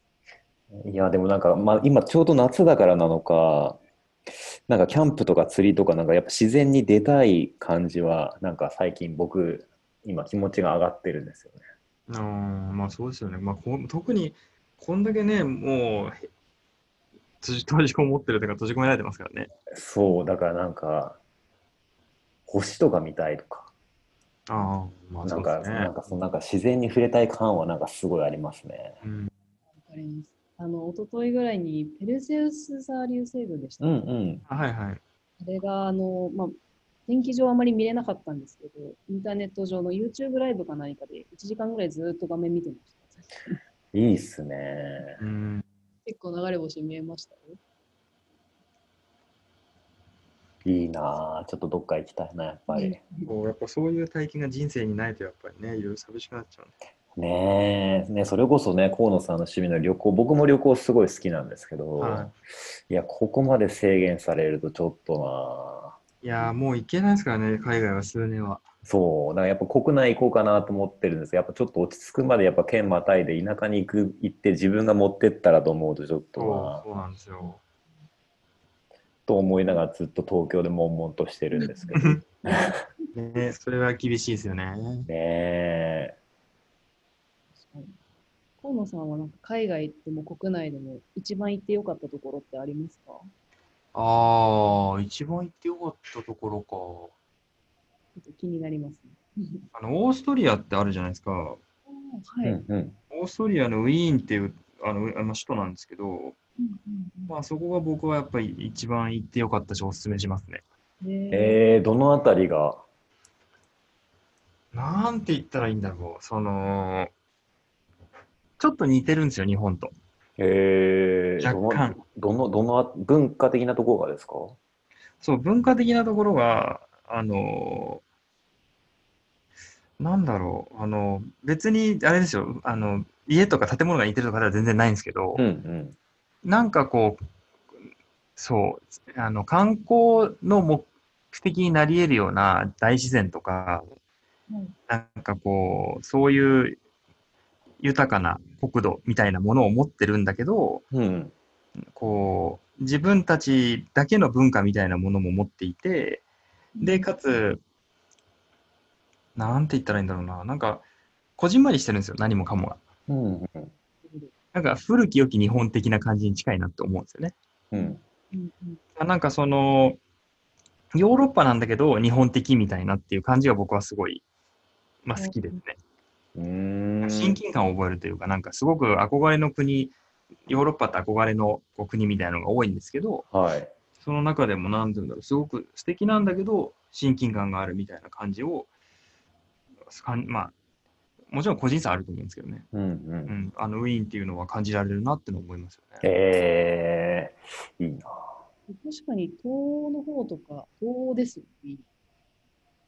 いや、でもなんか、まあ、今ちょうど夏だからなのか、なんかキャンプとか釣りとか、なんかやっぱ自然に出たい感じは、なんか最近僕、今気持ちが上がってるんですよね。うん、まあそうですよね。まあこう特に、こんだけね、もう、へ閉じ閉じこもってるというか、閉じ込められてますからね。そう、だからなんか、星とか見たいとか、ああ、まあなんか、そうですねなん。かそのなんか自然に触れたい感はなんかすごいありますね。うん、わかります。あの、一昨日ぐらいにペルセウス座流星群でしたうんうん。あはいはい。あれが、あの、まあ、天気上あまり見れなかったんですけど、インターネット上の YouTube ライブか何かで1時間ぐらいずっと画面見てました。いいっすね。うん、結構流れ星見えましたよ。いいなぁ。ちょっとどっか行きたいな、やっぱり。こうやっぱそういう体験が人生にないと、やっぱりね、いろいろ寂しくなっちゃう。ねえ、ね、それこそね、河野さんの趣味の旅行、僕も旅行すごい好きなんですけど、、はいや、ここまで制限されるとちょっとないやー、もう行けないですからね、海外は数年は。そう、だからやっぱ国内行こうかなと思ってるんですけど、やっぱちょっと落ち着くまでやっぱ県またいで田舎に行く、行って自分が持ってったらと思うとちょっとそうなそうなんですよ。と思いながらずっと東京で悶々としてるんですけど、ね ね、それは厳しいですよね。え。河野さんはなんか海外でも国内でも一番行ってよかったところってありますか？ああ、一番行ってよかったところか。ちょっと気になりますね。あの、オーストリアってあるじゃないですか。はい。うんうん。オーストリアのウィーンっていう、あの、あの首都なんですけど、うんうんまあそこが僕はやっぱり一番行ってよかったし、おすすめしますね。えー、どのあたりが？なんて言ったらいいんだろう。その、ちょっと似てるんですよ、日本と。えー、若干。どの、どの、どの文化的なところがですか？そう、文化的なところが、あの、なんだろう、あの、別に、あれですよ、あの、家とか建物が似てるとかでは全然ないんですけど、うんうん。なんかこう、そう、あの、観光の目的になり得るような大自然とか、はいなんかこう、そういう豊かな国土みたいなものを持ってるんだけど、うん。こう、自分たちだけの文化みたいなものも持っていて、で、かつ、なんて言ったらいいんだろうな、なんか、こじんまりしてるんですよ、何もかもが。うんうん。なんか、古き良き日本的な感じに近いなって思うんですよね。うんなんかその、ヨーロッパなんだけど、日本的みたいなっていう感じが僕はすごい、まあ好きですね。うーん。親近感を覚えるというか、なんかすごく憧れの国、ヨーロッパって憧れの国みたいなのが多いんですけど、はい。その中でもなんて言うんだろう、すごく素敵なんだけど、親近感があるみたいな感じを、かんまあ、もちろん個人差あると思うんですけどね、うんう。うんん、あのウィーンっていうのは感じられるなっての思いますよね。えー、いいな。確かに東の方とか、東ですよね。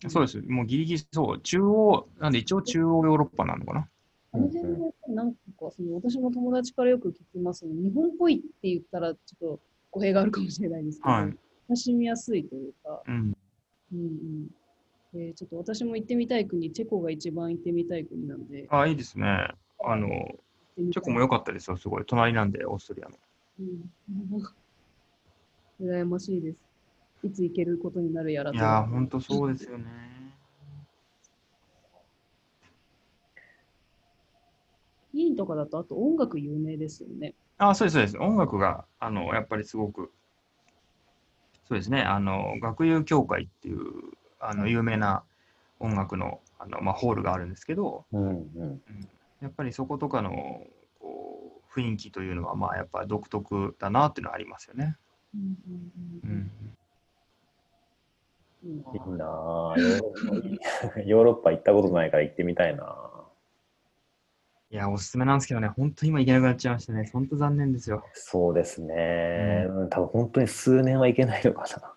そうです。もうギリギリそう、中央、なんで一応中央ヨーロッパなのかな。あの辺でなんかその私も友達からよく聞きますね日本っぽいって言ったらちょっと語弊があるかもしれないですけど、はい親しみやすいというか、うん。うんうんでちょっと私も行ってみたい国、チェコが一番行ってみたい国なんで、あ、いいですね。あの、チェコも良かったですよ、すごい。隣なんで、オーストリアの。うん、羨ましいです。いつ行けることになるやらと。いやー、ほんとそうですよね。ウィーンとかだと、あと音楽有名ですよね。あ、そうです、そうです。音楽が、あの、やっぱりすごく、そうですね、あの、学友協会っていう、あの、有名な音楽の、あの、まあ、ホールがあるんですけど、うんうん。やっぱりそことかの、こう、雰囲気というのは、まあ、やっぱ独特だなっていうのはありますよね。うんううんうんん。うんいいな。ヨーロッパ行ったことないから行ってみたいないや、おすすめなんですけどね、本当に今行けなくなっちゃいましたね。本当残念ですよ。そうですね。うん、多分本当に数年はいけないのかな。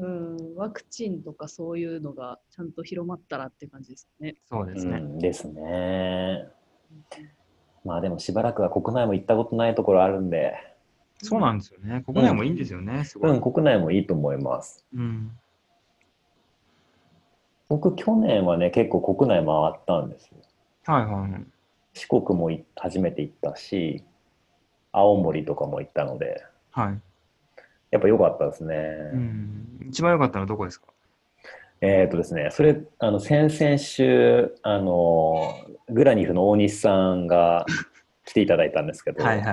うん、ワクチンとかそういうのがちゃんと広まったらって感じですね。うそうですね。んですね。まあでもしばらくは国内も行ったことないところあるんで、そうなんですよね。国内もいいんですよね、すごい。うん、国内もいいと思います。うん。僕、去年はね、結構国内回ったんですよ。はいはいはい。四国もい初めて行ったし、青森とかも行ったので、はい。やっぱ良かったですね。うん。一番良かったのはどこですか？えっとですね、それ、あの、先々週、あの、グラニフの大西さんが来ていただいたんですけど、はいはい。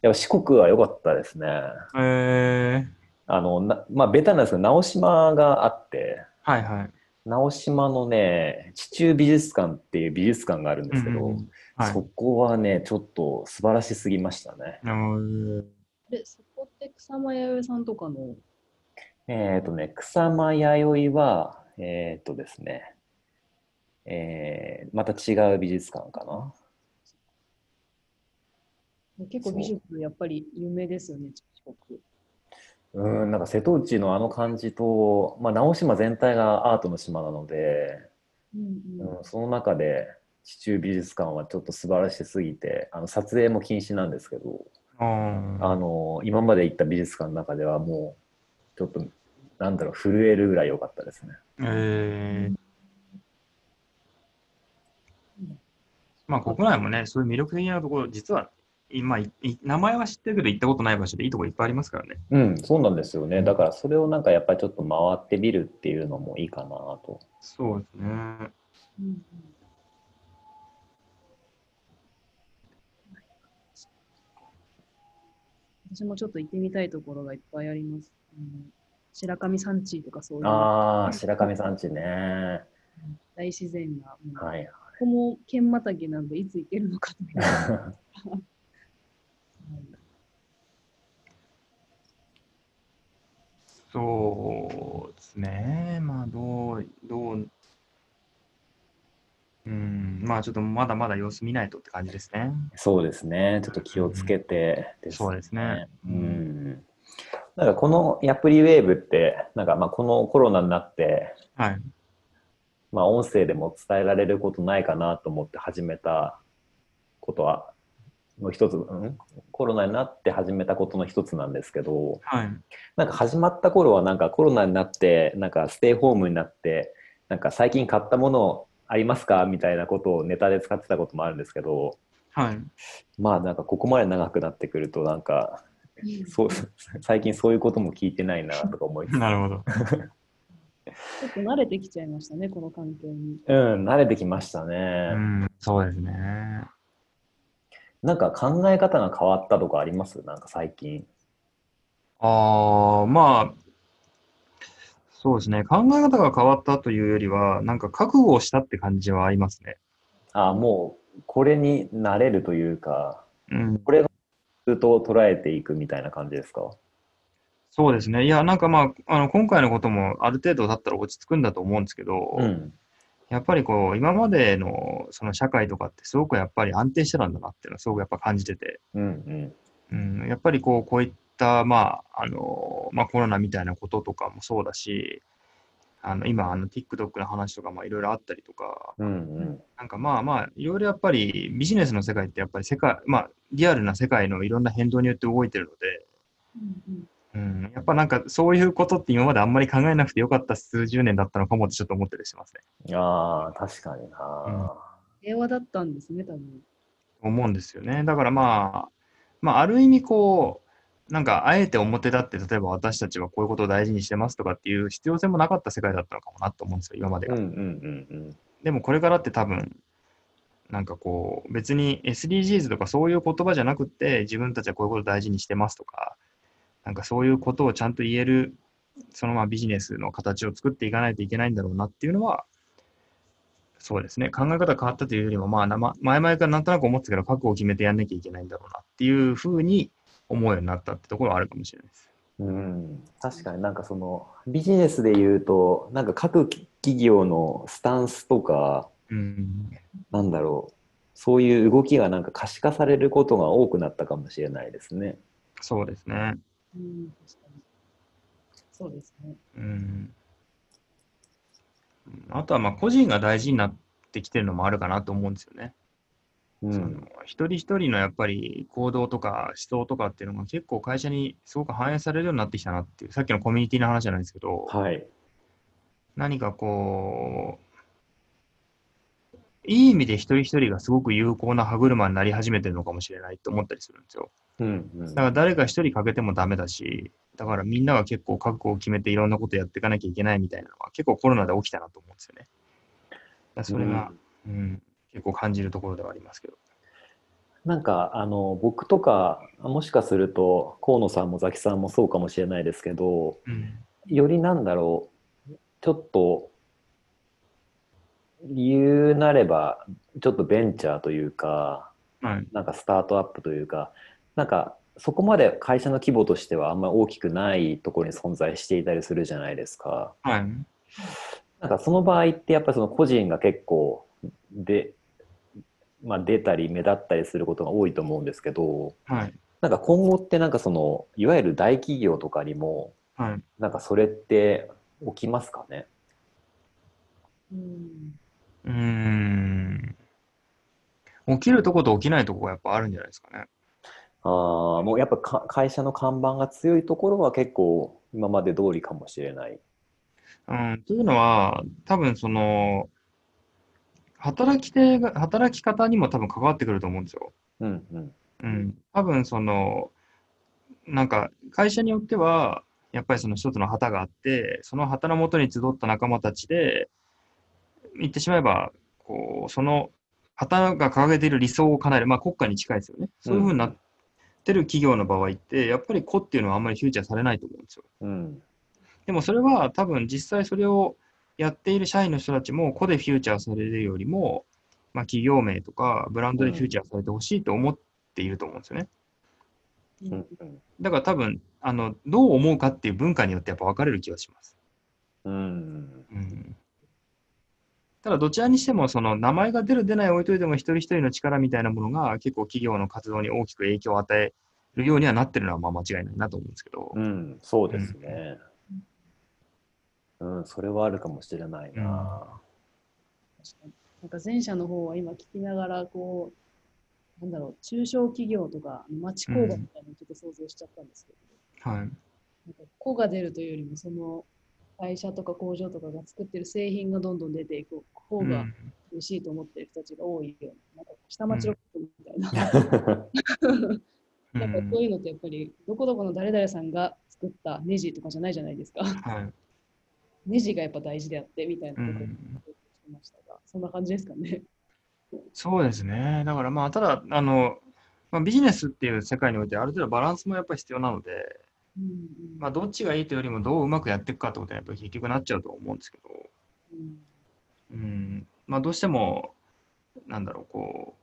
やっぱ四国は良かったですね。えー、あの、なまあ、ベタなんですけど、直島があって、はいはい。直島のね、地中美術館っていう美術館があるんですけど、うんうんはいそこはね、ちょっと素晴らしすぎましたね。うんで、そこって草間彌生さんとかの、えっ、とね、草間弥生は、えっ、とですね、えーまた違う美術館かな。結構美術やっぱり有名ですよね、四国。うん、なんか瀬戸内のあの感じと、まあ、直島全体がアートの島なので、うんうん。うん、その中で地中美術館はちょっと素晴らしすぎて、あの撮影も禁止なんですけど、あー。あの今まで行った美術館の中ではもうちょっとなんだろう震えるぐらい良かったですね。えー。まあ国内もね、そういう魅力的なところ、実は今、名前は知ってるけど行ったことない場所でいいとこいっぱいありますからね。うん、そうなんですよね。だからそれをなんかやっぱりちょっと回ってみるっていうのもいいかなと。そうですね。うんうん私もちょっと行ってみたいところがいっぱいあります。うん白神山地とかそういうああ、白神山地ね。大自然がはいはい。こも県またぎなんで、いつ行けるのかとい う。はいそうですね。まあ、どう、どう、うん、まあ、ちょっとまだまだ様子見ないとって感じですね。そうですね。ちょっと気をつけてです、そうですねうん。なんかこのヤプリウェーブって、なんかまあこのコロナになって、はい。まあ音声でも伝えられることないかなと思って始めたことは、の一つ、うん、コロナになって始めたことの一つなんですけど、はい。なんか始まった頃はなんかコロナになって、なんかステイホームになって、なんか最近買ったものありますか？みたいなことをネタで使ってたこともあるんですけど、はい。まあなんかここまで長くなってくるとなんかそう最近そういうことも聞いてないなとか思いつつ なるほど。ちょっと慣れてきちゃいましたね、この環境に。うん慣れてきましたうね、ん、そうですね。なんか考え方が変わったとかあります？なんか最近ああ、まあ、そうですね。考え方が変わったというよりは、なんか覚悟をしたって感じはありますね。あもうこれに慣れるというかうん、これがずっと捉えていくみたいな感じですか？そうですね。いや、なんかまあ、あの今回のこともある程度だったら落ち着くんだと思うんですけど、うんやっぱりこう、今までのその社会とかってすごくやっぱり安定してたんだなっていうのはすごくやっぱ感じてて、うんうん。うん、やっぱりこう、こういった、まあ、あの、まあコロナみたいなこととかもそうだし、あの、今、あの、TikTok の話とかもいろいろあったりとか、うんうん。なんかまあまあ、いろいろやっぱりビジネスの世界ってやっぱり世界、まあ、リアルな世界のいろんな変動によって動いてるので、うんうんうん、やっぱなんかそういうことって今まであんまり考えなくてよかった数十年だったのかもってちょっと思ったりしますね。ああ確かにな、平和だったんですね、多分。思うんですよね。だからまあ、まあある意味こう、なんかあえて表立って、例えば私たちはこういうことを大事にしてますとかっていう必要性もなかった世界だったのかもなと思うんですよ、今までが。うんうんうんでもこれからって多分、なんかこう、別に SDGs とかそういう言葉じゃなくって、自分たちはこういうことを大事にしてますとか、なんかそういうことをちゃんと言える、そのままビジネスの形を作っていかないといけないんだろうなっていうのは、そうですね、考え方変わったというよりも、まあ、前々からなんとなく思ってたけど、覚悟を決めてやんなきゃいけないんだろうなっていうふうに思うようになったってところはあるかもしれないです。うん、確かになんかそのビジネスで言うとなんか各企業のスタンスとかうん、なんだろうそういう動きがなんか可視化されることが多くなったかもしれないですね。そうですね。うん、確かに。そうですね。うんあとはまあ個人が大事になってきてるのもあるかなと思うんですよね。そのうん、一人一人のやっぱり行動とか思想とかっていうのが結構会社にすごく反映されるようになってきたなっていう、さっきのコミュニティの話じゃないですけど、はい。何かこう、いい意味で一人一人がすごく有効な歯車になり始めてるのかもしれないと思ったりするんですよ。うんうんだから誰か一人欠けてもダメだし、だからみんなが結構覚悟を決めていろんなことやっていかなきゃいけないみたいなのは結構コロナで起きたなと思うんですよね。だそれが、うん結構感じるところではありますけど。なんかあの僕とかもしかすると河野さんもザキさんもそうかもしれないですけどうん。よりなんだろうちょっと言うなればちょっとベンチャーというかはい。なんかスタートアップというかなんかそこまで会社の規模としてはあんまり大きくないところに存在していたりするじゃないですか。はい。なんかその場合ってやっぱりその個人が結構で、まあ、出たり目立ったりすることが多いと思うんですけどはい。なんか今後ってなんかそのいわゆる大企業とかにもはい。なんかそれって起きますかね？うん。うーん。起きるとこと起きないとこがやっぱあるんじゃないですかね。あーもうやっぱか会社の看板が強いところは結構今まで通りかもしれない。うん。というのは、多分その、働き手が、働き方にも多分関わってくると思うんですよ。うんうんうん。多分その、なんか会社によっては、やっぱりその一つの旗があって、その旗のもとに集った仲間たちで、言ってしまえば、こう、その旗が掲げている理想を叶える、まあ国家に近いですよね。そういうふうになってる企業の場合って、やっぱり個っていうのはあんまりフューチャーされないと思うんですよ。うんでもそれは多分実際それをやっている社員の人たちも個でフューチャーされるよりも、まあ、企業名とかブランドでフューチャーされてほしいと思っていると思うんですよね。うんうんだから多分、あの、どう思うかっていう文化によってやっぱ分かれる気がします。うんうんただどちらにしてもその名前が出る出ない置いといても一人一人の力みたいなものが結構企業の活動に大きく影響を与えるようにはなってるのはまあ間違いないなと思うんですけど、うん、そうですね。うん、それはあるかもしれないな。確かになんか前者の方は今聞きながら、こう、なんだろう、中小企業とか町工場みたいなのをちょっと想像しちゃったんですけど、はい。なんか子が出るというよりも、その会社とか工場とかが作ってる製品がどんどん出ていく方がうん美味しいと思ってる人たちが多いような、なんか下町ロックみたいな、なんかそういうのってやっぱり、どこどこの誰々さんが作ったネジとかじゃないじゃないですか。はい。ネジがやっぱ大事であってみたいなことをてましたが、そんな感じですかね。そうですね。だからまあ、ただ、あの、まあ、ビジネスっていう世界においてある程度バランスもやっぱり必要なので、うんうんまあ、どっちがいいというよりもどううまくやっていくかってことにやっぱり結局なっちゃうと思うんですけど、うん。うん、まあどうしても、なんだろう、こ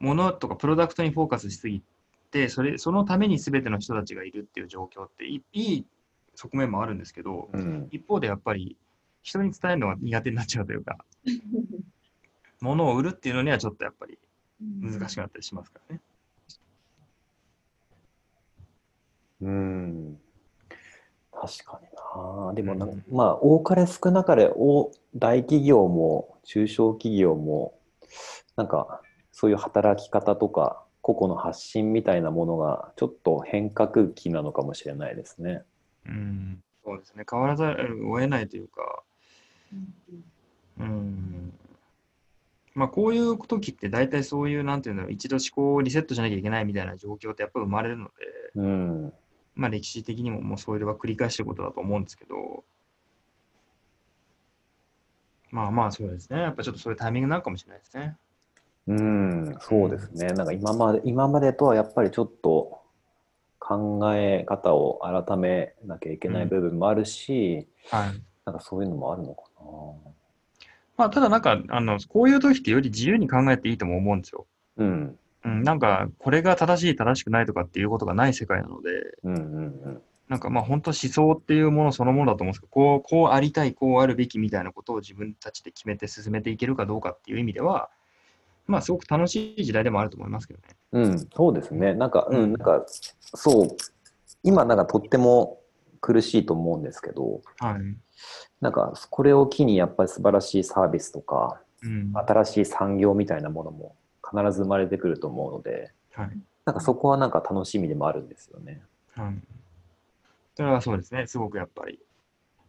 う、ものとかプロダクトにフォーカスしすぎて、それ、そのために全ての人たちがいるっていう状況っていいいい側面もあるんですけど、うん。一方でやっぱり人に伝えるのが苦手になっちゃうというか、ものを売るっていうのにはちょっとやっぱり難しくなったりしますからね。うん確かにな。でもな、まあ、多かれ少なかれ大大企業も中小企業も、なんかそういう働き方とか、個々の発信みたいなものがちょっと変革期なのかもしれないですね。うん、そうですね。変わらざるを得ないというか、うんうん。まあ、こういう時って大体そういう、なんていうんだろう、一度思考をリセットしなきゃいけないみたいな状況ってやっぱり生まれるので、うん。まあ、歴史的にももうそれは繰り返してることだと思うんですけど、まあまあそうですね。やっぱちょっとそういうタイミングなのかもしれないですね。うん、そうですね。なんか今まで、今までとはやっぱりちょっと考え方を改めなきゃいけない部分もあるし、はい。なんかそういうのもあるのかまあ、ただなんか、あの、こういう時ってより自由に考えていいとも思うんですよ。な。うん。うん、なんか、これが正しい、正しくないとかっていうことがない世界なので、うんうんなんかまあ本当思想っていうものそのものだと思うんですけど、こう、こうありたい、こうあるべきみたいなことを自分たちで決めて進めていけるかどうかっていう意味では、まあすごく楽しい時代でもあると思いますけどね。うん。うん、そうですね。なんか、ううんん、なんか、そう、今なんかとっても苦しいと思うんですけど、はい。なんかこれを機にやっぱり素晴らしいサービスとか、うん。新しい産業みたいなものも必ず生まれてくると思うので、はい。なんかそこはなんか楽しみでもあるんですよね。はい。それはそうですね。すごくやっぱり、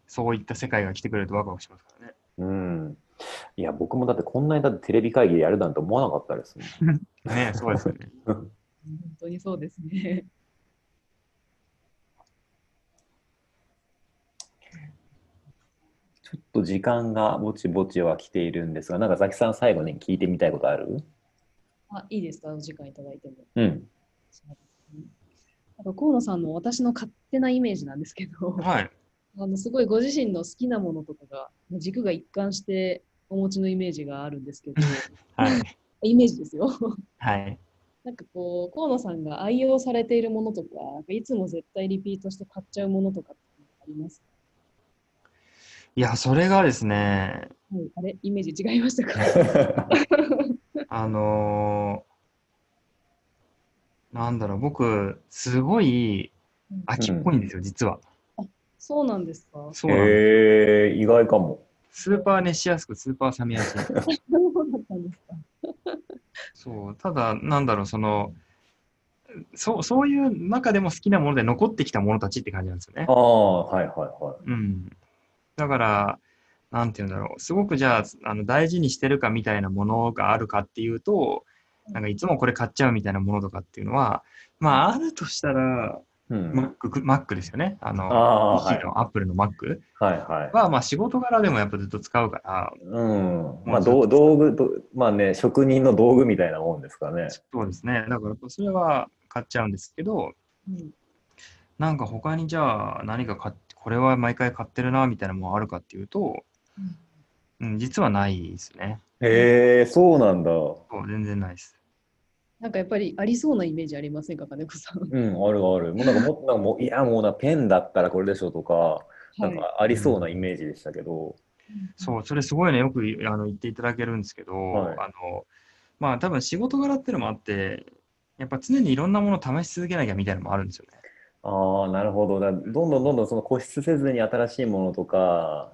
そういった世界が来てくれるとワクワクしますからね。うん。いや、僕もだってこんなにだってテレビ会議でやるなんて思わなかったですもん。ねそうですよね。本当にそうですね。ちょっと時間がぼちぼちは来ているんですが、なんかザキさん最後に聞いてみたいことある？あ、いいですか？お時間いただいても。うん。あと河野さんの私の勝手なイメージなんですけど、はい。あのすごいご自身の好きなものとかが軸が一貫してお持ちのイメージがあるんですけど、はい。イメージですよ。はい。なんかこう、河野さんが愛用されているものとか、いつも絶対リピートして買っちゃうものとかありますいや、それがですね、はい、あれ？イメージ違いましたか？あのーなんだろう、僕、すごい秋っぽいんですよ、実は。そうなんですか？そうなんです。へえー、意外かも。スーパー熱しやすく、スーパー冷めやすい。そうだったんですかそう、ただ、なんだろう、その、そうそういう中でも好きなもので残ってきたものたちって感じなんですよねあ。あ、はいはいはうん。だから、なんていうんだろう、すごくじゃあ、あの大事にしてるかみたいなものがあるかっていうと、なんかいつもこれ買っちゃうみたいなものとかっていうのは、まあ、あるとしたら、い。うん。Mac, Mac ですよね。あの、ああ、はいの Apple の Mac はいはい。は、まあ仕事柄でもやっぱずっと使うから、うん。まあ、道具ど、まあね、職人の道具みたいなもんですかね。そうですね。だからそれは買っちゃうんですけど、うんなんか他にじゃあ何か買って、これは毎回買ってるなみたいなものあるかっていうと、うんうん、実はないですね。へえ、そうなんだ。そう全然ないです。なんかやっぱりありそうなイメージありませんか、金子さん。うん、あるある。もうなんかもっとなんかもう、いや、もうな、ペンだったらこれでしょとか、なんかありそうなイメージでしたけど。そう、それすごいね、よくあの言っていただけるんですけど、はいあの、まあ多分仕事柄っていうのもあって、やっぱ常にいろんなものを試し続けなきゃみたいなのもあるんですよね。ああ、なるほど。だどんどんどんどんその固執せずに新しいものとか、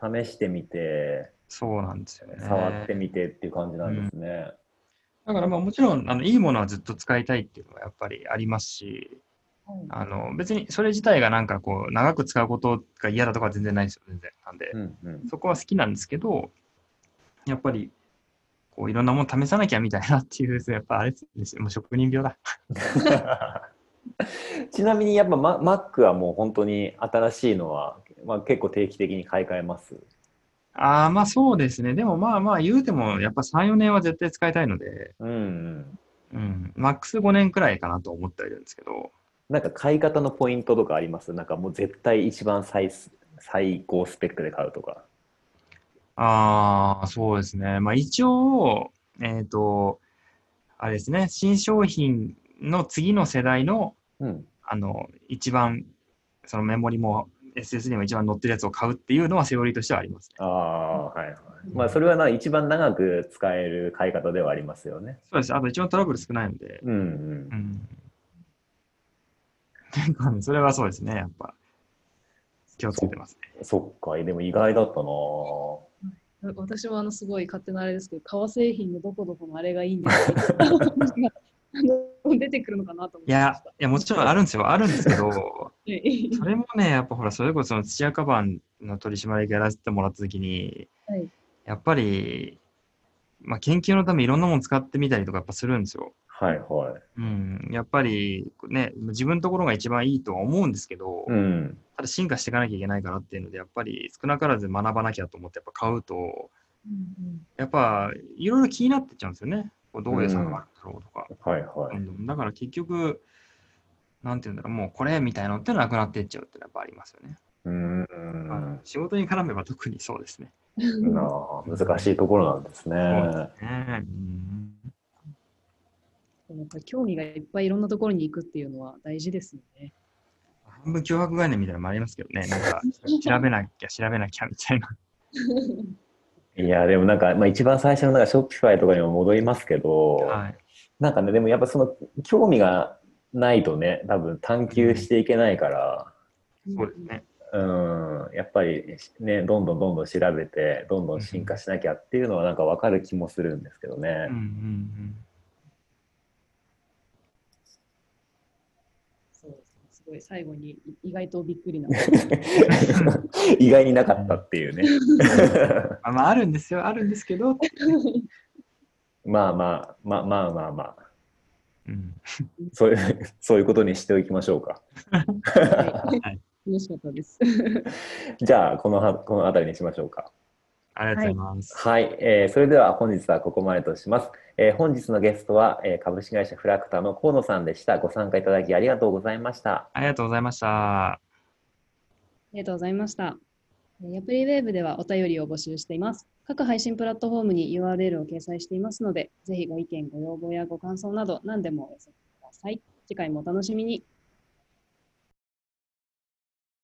試してみて、そうなんですよね。触ってみてっていう感じなんですね。だからまあもちろんあのいいものはずっと使いたいっていうのはやっぱりありますし、はいあの別にそれ自体がなんかこう長く使うことが嫌だとかは全然ないですよ、全然。なんで、うんうん。そこは好きなんですけど、やっぱりこういろんなもの試さなきゃみたいなっていう、やっぱあれですよ、もう職人病だ。ちなみにやっぱマ Mac はもう本当に新しいのは、まあ、結構定期的に買い替えます。ああ、まあそうですね。でもまあまあ言うてもやっぱ3、4年は絶対使いたいので、うんうん。うん、マックス5年くらいかなと思ってはいるんですけど、なんか買い方のポイントとかあります？なんかもう絶対一番最す最高スペックで買うとか。ああ、そうですね。まあ一応、えっ、と、あれですね、新商品の次の世代の、うん。あの、一番、そのメモリも SSD も一番乗ってるやつを買うっていうのはセオリーとしてはありますね。ああ、はいはい。まあそれはな一番長く使える買い方ではありますよね。そうです。あと一番トラブル少ないので、うんうん それはそうですね、やっぱ。気をつけてますね。そっか、でも意外だったなぁ。私もあのすごい勝手なあれですけど、革製品のどこどこのあれがいいんですってあの 出てくるのかなと思ってまいやし、いや、もちろんあるんですよ。あるんですけど、それもね、やっぱほら、それこそ土屋カバンの取締役やらせてもらったときに、はいやっぱり、まあ、研究のためいろんなもの使ってみたりとかやっぱするんですよ。はいはい。うん。やっぱりね、自分のところが一番いいとは思うんですけど、うん。ただ進化していかなきゃいけないからっていうので、やっぱり少なからず学ばなきゃと思ってやっぱ買うと、うんやっぱいろいろ気になってっちゃうんですよね。こうどういう差があるんだろうとか。はいはい。うんだから結局、なんていうんだろう、もうこれみたいなのってなくなっていっちゃうってやっぱありますよね。うーん。仕事に絡めば特にそうですね。なあ難しいところなんですね。そうですね。うんやっぱり興味がいっぱいいろんなところに行くっていうのは大事ですよね。半分脅迫概念みたいなのもありますけどね。なんか、調べなきゃ、調べなきゃみたいな。いや、でもなんか、まあ、一番最初のなんかショッピファイとかにも戻りますけど、はい。なんかね、でもやっぱその興味がないとね、多分探求していけないから、そうですね。うん、やっぱりね、どんどんどんどん調べて、どんどん進化しなきゃっていうのはなんかわかる気もするんですけどねうん。うんそうですねすごい最後に意外とびっくりな。意外になかったっていうね。うん。あまあ、あるんですよ。あるんですけど。まあまあ、まあまあまあまあ、うん。そういう、そういうことにしておきましょうか。はい楽しかったです。じゃあ、このは、この辺りにしましょうか。ありがとうございます。はい、えーそれでは本日はここまでとします。えー本日のゲストは、えー株式会社フラクタの河野さんでした。ご参加いただきありがとうございました。ありがとうございました。ありがとうございました。えーヤプリウェーブではお便りを募集しています。各配信プラットフォームに URL を掲載していますので、ぜひご意見、ご要望やご感想など何でもお寄せください。次回もお楽しみに。